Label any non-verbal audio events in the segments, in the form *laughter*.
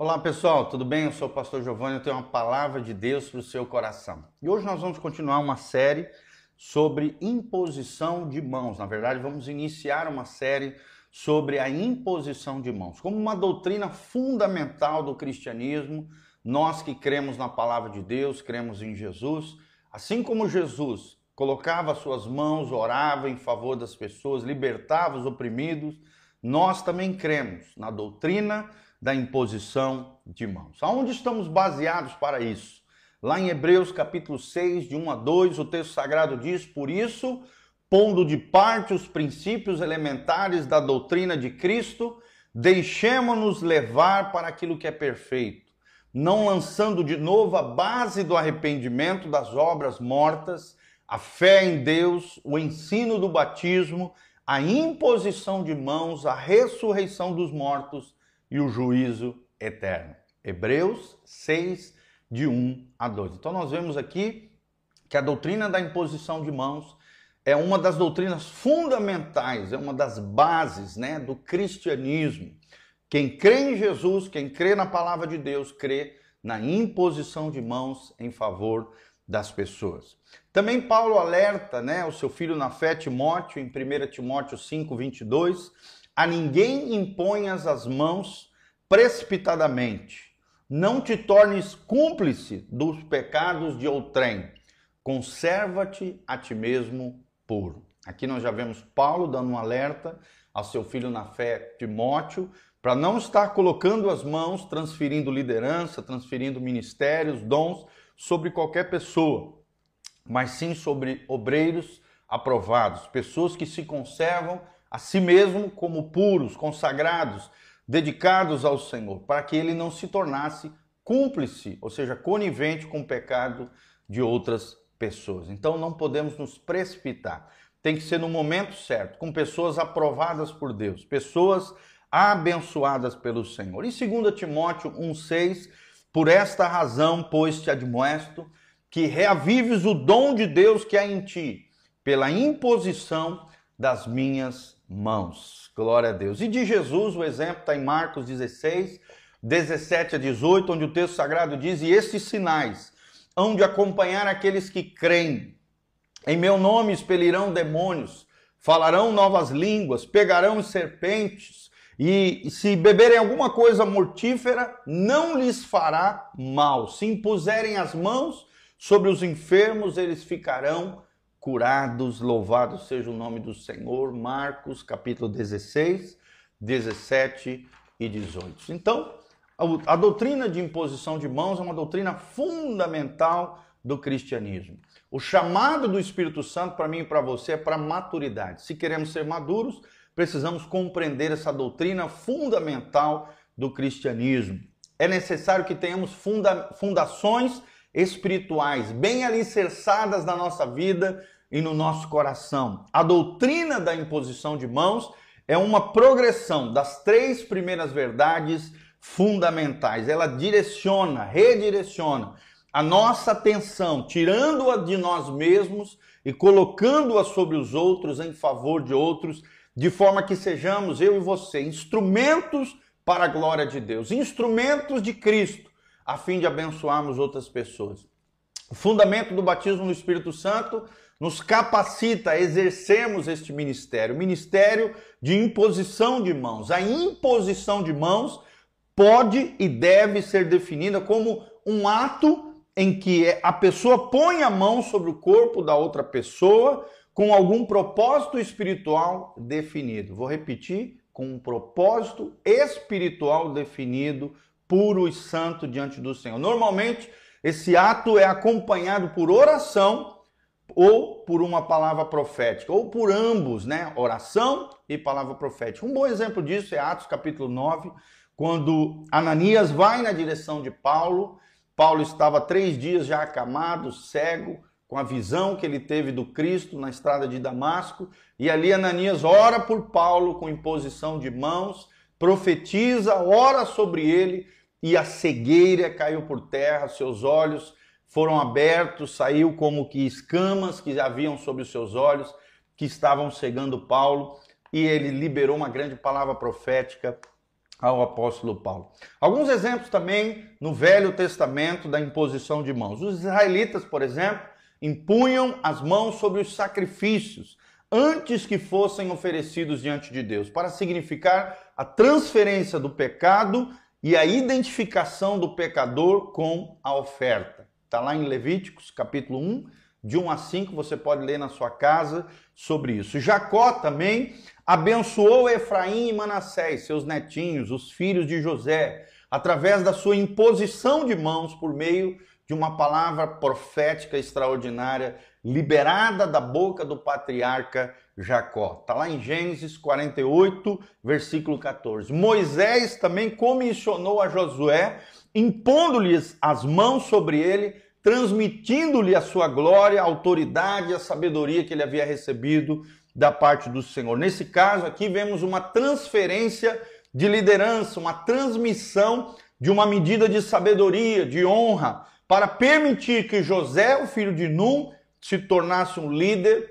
Olá pessoal, tudo bem? Eu sou o pastor Giovanni, eu tenho uma palavra de Deus para o seu coração. E hoje nós vamos continuar uma série sobre imposição de mãos. Na verdade, vamos iniciar uma série sobre a imposição de mãos, como uma doutrina fundamental do cristianismo. Nós que cremos na palavra de Deus, cremos em Jesus, assim como Jesus colocava suas mãos, orava em favor das pessoas, libertava os oprimidos, nós também cremos na doutrina da imposição de mãos. Aonde estamos baseados para isso? Lá em Hebreus capítulo 6, de 1 a 2, o texto sagrado diz: Por isso, pondo de parte os princípios elementares da doutrina de Cristo, deixemos-nos levar para aquilo que é perfeito, não lançando de novo a base do arrependimento das obras mortas, a fé em Deus, o ensino do batismo, a imposição de mãos, a ressurreição dos mortos e o juízo eterno. Hebreus 6, de 1 a 2. Então nós vemos aqui que a doutrina da imposição de mãos é uma das doutrinas fundamentais, é uma das bases né, do cristianismo. Quem crê em Jesus, quem crê na palavra de Deus, crê na imposição de mãos em favor das pessoas. Também Paulo alerta né, o seu filho na fé, Timóteo, em 1 Timóteo 5, 22, a ninguém imponhas as mãos precipitadamente. Não te tornes cúmplice dos pecados de outrem. Conserva-te a ti mesmo puro. Aqui nós já vemos Paulo dando um alerta ao seu filho na fé, Timóteo, para não estar colocando as mãos, transferindo liderança, transferindo ministérios, dons sobre qualquer pessoa, mas sim sobre obreiros aprovados, pessoas que se conservam a si mesmo como puros, consagrados, dedicados ao Senhor, para que ele não se tornasse cúmplice, ou seja, conivente com o pecado de outras pessoas. Então não podemos nos precipitar. Tem que ser no momento certo, com pessoas aprovadas por Deus, pessoas abençoadas pelo Senhor. E 2 Timóteo 1,6, por esta razão, pois te admoesto, que reavives o dom de Deus que há em ti, pela imposição das minhas mãos. Glória a Deus. E de Jesus, o exemplo está em Marcos 16, 17 a 18, onde o texto sagrado diz: E estes sinais hão de acompanhar aqueles que creem. Em meu nome expelirão demônios, falarão novas línguas, pegarão serpentes, e se beberem alguma coisa mortífera, não lhes fará mal. Se impuserem as mãos sobre os enfermos, eles ficarão curados, louvado seja o nome do Senhor. Marcos capítulo 16, 17 e 18. Então, a doutrina de imposição de mãos é uma doutrina fundamental do cristianismo. O chamado do Espírito Santo para mim e para você é para maturidade. Se queremos ser maduros, precisamos compreender essa doutrina fundamental do cristianismo. É necessário que tenhamos funda fundações espirituais bem alicerçadas na nossa vida e no nosso coração. A doutrina da imposição de mãos é uma progressão das três primeiras verdades fundamentais. Ela direciona, redireciona a nossa atenção, tirando-a de nós mesmos e colocando-a sobre os outros em favor de outros, de forma que sejamos eu e você instrumentos para a glória de Deus, instrumentos de Cristo a fim de abençoarmos outras pessoas. O fundamento do batismo no Espírito Santo nos capacita a exercermos este ministério, ministério de imposição de mãos. A imposição de mãos pode e deve ser definida como um ato em que a pessoa põe a mão sobre o corpo da outra pessoa com algum propósito espiritual definido. Vou repetir, com um propósito espiritual definido puro e santo diante do Senhor. Normalmente, esse ato é acompanhado por oração ou por uma palavra profética, ou por ambos, né? Oração e palavra profética. Um bom exemplo disso é Atos capítulo 9, quando Ananias vai na direção de Paulo. Paulo estava três dias já acamado, cego, com a visão que ele teve do Cristo na estrada de Damasco. E ali Ananias ora por Paulo com imposição de mãos, profetiza, ora sobre ele e a cegueira caiu por terra, seus olhos foram abertos, saiu como que escamas que haviam sobre os seus olhos, que estavam cegando Paulo, e ele liberou uma grande palavra profética ao apóstolo Paulo. Alguns exemplos também no Velho Testamento da imposição de mãos. Os israelitas, por exemplo, impunham as mãos sobre os sacrifícios antes que fossem oferecidos diante de Deus, para significar a transferência do pecado e a identificação do pecador com a oferta. Está lá em Levíticos, capítulo 1, de 1 a 5, você pode ler na sua casa sobre isso. Jacó também abençoou Efraim e Manassés, seus netinhos, os filhos de José, através da sua imposição de mãos por meio de uma palavra profética extraordinária liberada da boca do patriarca Jacó. Está lá em Gênesis 48, versículo 14. Moisés também comissionou a Josué, impondo-lhes as mãos sobre ele, transmitindo-lhe a sua glória, a autoridade e a sabedoria que ele havia recebido da parte do Senhor. Nesse caso aqui, vemos uma transferência de liderança, uma transmissão de uma medida de sabedoria, de honra, para permitir que José, o filho de Num, se tornasse um líder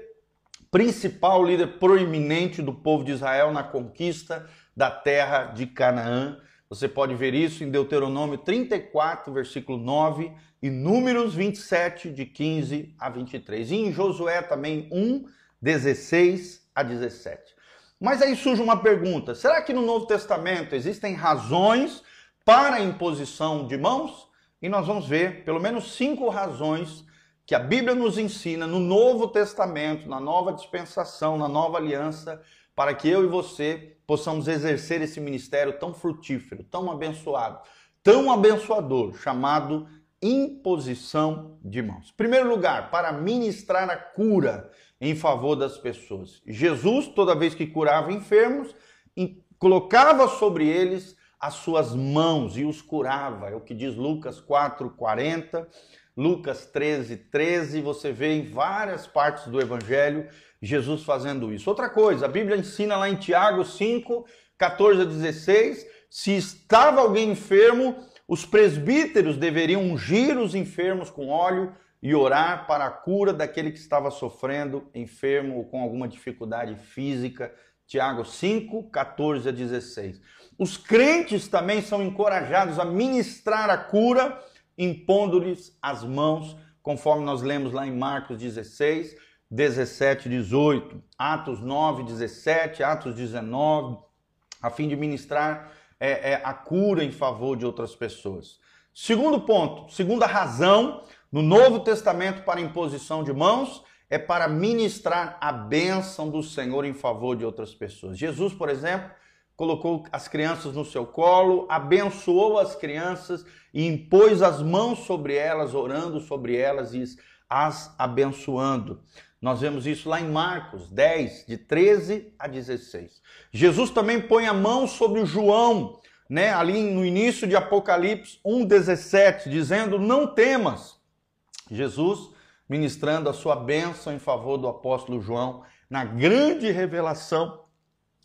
principal, líder proeminente do povo de Israel na conquista da terra de Canaã. Você pode ver isso em Deuteronômio 34, versículo 9, e Números 27, de 15 a 23. E em Josué também 1, 16 a 17. Mas aí surge uma pergunta: será que no Novo Testamento existem razões para a imposição de mãos? E nós vamos ver pelo menos cinco razões que a Bíblia nos ensina no Novo Testamento, na nova dispensação, na nova aliança, para que eu e você possamos exercer esse ministério tão frutífero, tão abençoado, tão abençoador, chamado imposição de mãos. Primeiro lugar, para ministrar a cura em favor das pessoas. Jesus, toda vez que curava enfermos, colocava sobre eles as suas mãos e os curava. É o que diz Lucas 4:40, Lucas 13, 13, você vê em várias partes do evangelho Jesus fazendo isso. Outra coisa, a Bíblia ensina lá em Tiago 5, 14 a 16, se estava alguém enfermo, os presbíteros deveriam ungir os enfermos com óleo e orar para a cura daquele que estava sofrendo, enfermo ou com alguma dificuldade física. Tiago 5, 14 a 16. Os crentes também são encorajados a ministrar a cura, impondo-lhes as mãos, conforme nós lemos lá em Marcos 16, 17, 18, Atos 9, 17, Atos 19, a fim de ministrar é, é, a cura em favor de outras pessoas. Segundo ponto, segunda razão no Novo Testamento para imposição de mãos é para ministrar a bênção do Senhor em favor de outras pessoas. Jesus, por exemplo, colocou as crianças no seu colo, abençoou as crianças e impôs as mãos sobre elas, orando sobre elas e as abençoando. Nós vemos isso lá em Marcos 10, de 13 a 16. Jesus também põe a mão sobre o João, né, ali no início de Apocalipse 1:17, dizendo: "Não temas". Jesus ministrando a sua bênção em favor do apóstolo João na grande revelação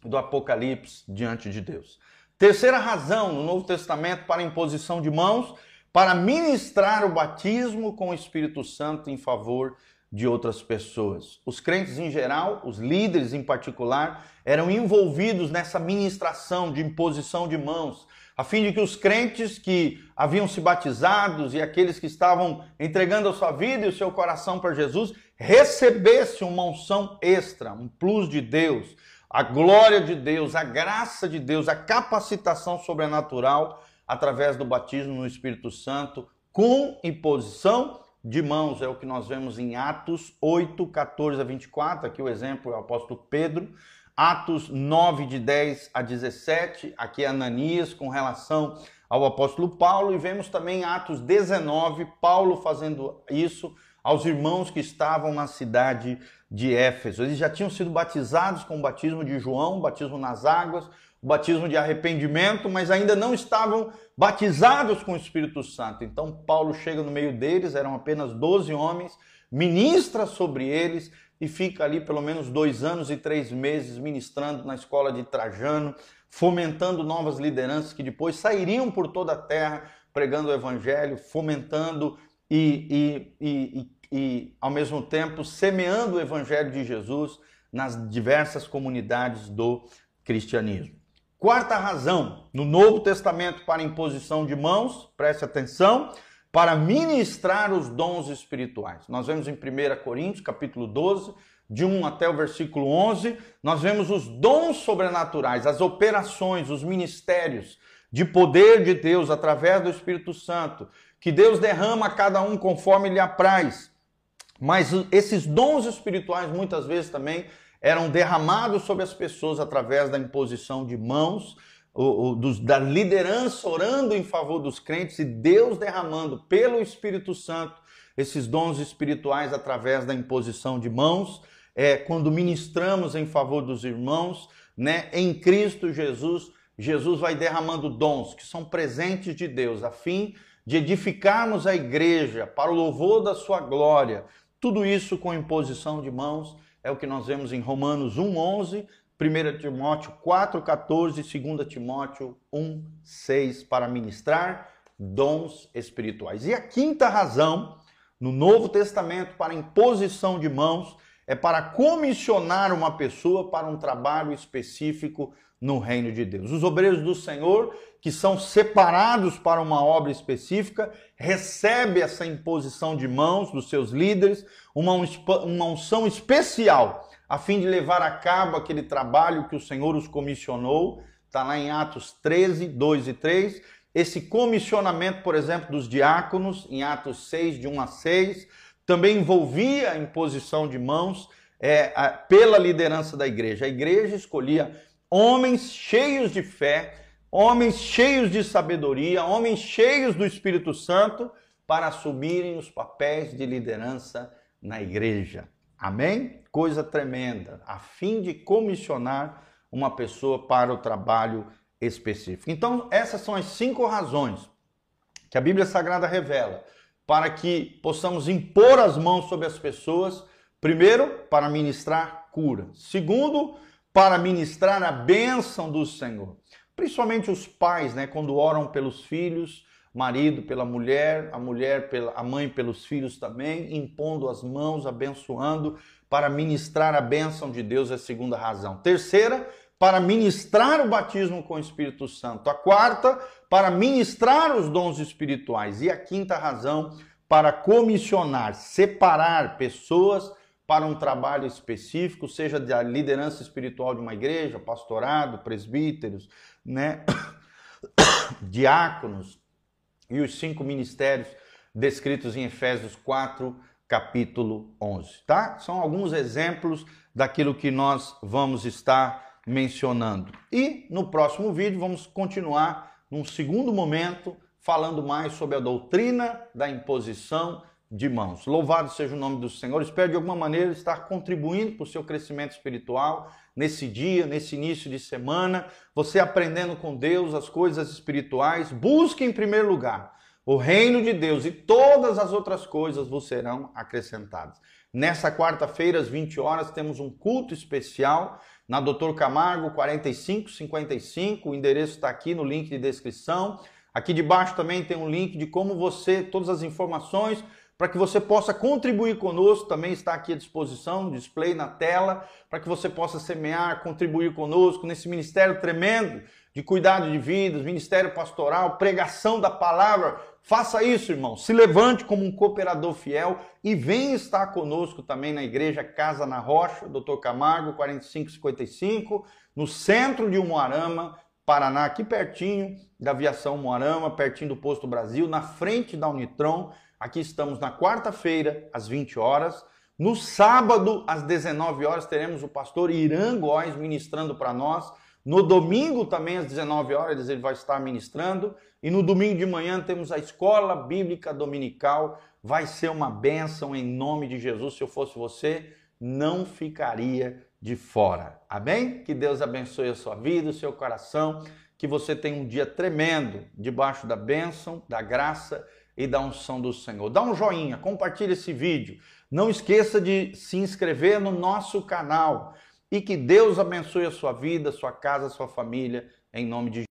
do Apocalipse diante de Deus. Terceira razão no Novo Testamento para a imposição de mãos, para ministrar o batismo com o Espírito Santo em favor de outras pessoas. Os crentes em geral, os líderes em particular, eram envolvidos nessa ministração de imposição de mãos, a fim de que os crentes que haviam se batizados e aqueles que estavam entregando a sua vida e o seu coração para Jesus recebessem uma unção extra, um plus de Deus, a glória de Deus, a graça de Deus, a capacitação sobrenatural através do batismo no Espírito Santo, com imposição de mãos, é o que nós vemos em Atos 8, 14 a 24, aqui o exemplo é o apóstolo Pedro, Atos 9, de 10 a 17, aqui é Ananias com relação ao apóstolo Paulo, e vemos também Atos 19, Paulo fazendo isso aos irmãos que estavam na cidade de Éfeso. Eles já tinham sido batizados com o batismo de João, batismo nas águas, o batismo de arrependimento, mas ainda não estavam batizados com o Espírito Santo. Então Paulo chega no meio deles, eram apenas 12 homens, ministra sobre eles e fica ali pelo menos dois anos e três meses ministrando na escola de Trajano, fomentando novas lideranças que depois sairiam por toda a terra pregando o evangelho, fomentando e, e, e, e, ao mesmo tempo semeando o evangelho de Jesus nas diversas comunidades do cristianismo. Quarta razão, no Novo Testamento para imposição de mãos, preste atenção, para ministrar os dons espirituais. Nós vemos em 1 Coríntios, capítulo 12, de 1 até o versículo 11, nós vemos os dons sobrenaturais, as operações, os ministérios de poder de Deus através do Espírito Santo, que Deus derrama a cada um conforme lhe apraz. Mas esses dons espirituais muitas vezes também eram derramados sobre as pessoas através da imposição de mãos, o, o, dos, da liderança orando em favor dos crentes e Deus derramando pelo Espírito Santo esses dons espirituais através da imposição de mãos, é, quando ministramos em favor dos irmãos, né, em Cristo Jesus, Jesus vai derramando dons que são presentes de Deus, a fim de edificarmos a igreja para o louvor da sua glória. Tudo isso com imposição de mãos é o que nós vemos em Romanos 1:11, 1 Timóteo 4:14, 2 Timóteo 1:6 para ministrar dons espirituais. E a quinta razão no Novo Testamento para imposição de mãos é para comissionar uma pessoa para um trabalho específico no reino de Deus. Os obreiros do Senhor, que são separados para uma obra específica, recebem essa imposição de mãos dos seus líderes, uma, uma unção especial, a fim de levar a cabo aquele trabalho que o Senhor os comissionou. Está lá em Atos 13, 2 e 3. Esse comissionamento, por exemplo, dos diáconos, em Atos 6, de 1 a 6, também envolvia a imposição de mãos é, a, pela liderança da igreja. A igreja escolhia homens cheios de fé, homens cheios de sabedoria, homens cheios do Espírito Santo para assumirem os papéis de liderança na igreja. Amém? Coisa tremenda, a fim de comissionar uma pessoa para o trabalho específico. Então, essas são as cinco razões que a Bíblia Sagrada revela para que possamos impor as mãos sobre as pessoas. Primeiro, para ministrar cura. Segundo, para ministrar a bênção do Senhor. Principalmente os pais, né, quando oram pelos filhos, marido pela mulher, a mulher pela a mãe pelos filhos também, impondo as mãos, abençoando para ministrar a bênção de Deus é a segunda razão. Terceira, para ministrar o batismo com o Espírito Santo. A quarta, para ministrar os dons espirituais. E a quinta razão, para comissionar, separar pessoas para um trabalho específico, seja da liderança espiritual de uma igreja, pastorado, presbíteros, né, *coughs* diáconos e os cinco ministérios descritos em Efésios 4, capítulo 11, tá? São alguns exemplos daquilo que nós vamos estar mencionando. E no próximo vídeo vamos continuar num segundo momento falando mais sobre a doutrina da imposição de mãos. Louvado seja o nome do Senhor. Espero de alguma maneira estar contribuindo para o seu crescimento espiritual nesse dia, nesse início de semana. Você aprendendo com Deus as coisas espirituais. Busque em primeiro lugar o reino de Deus e todas as outras coisas vos serão acrescentadas. Nessa quarta-feira, às 20 horas, temos um culto especial na Doutor Camargo 4555. O endereço está aqui no link de descrição. Aqui debaixo também tem um link de como você, todas as informações para que você possa contribuir conosco, também está aqui à disposição, display na tela, para que você possa semear, contribuir conosco nesse ministério tremendo de cuidado de vidas, ministério pastoral, pregação da palavra. Faça isso, irmão. Se levante como um cooperador fiel e venha estar conosco também na igreja Casa na Rocha, Dr. Camargo, 4555, no centro de Umuarama, Paraná, aqui pertinho da aviação Moarama, pertinho do Posto Brasil, na frente da Unitron. Aqui estamos na quarta-feira, às 20 horas. No sábado, às 19 horas, teremos o pastor Irã Góes ministrando para nós. No domingo, também às 19 horas, ele vai estar ministrando. E no domingo de manhã, temos a Escola Bíblica Dominical. Vai ser uma bênção em nome de Jesus. Se eu fosse você, não ficaria de fora. Amém? Que Deus abençoe a sua vida, o seu coração. Que você tenha um dia tremendo debaixo da bênção, da graça e da unção do Senhor. Dá um joinha, compartilhe esse vídeo. Não esqueça de se inscrever no nosso canal e que Deus abençoe a sua vida, sua casa, sua família, em nome de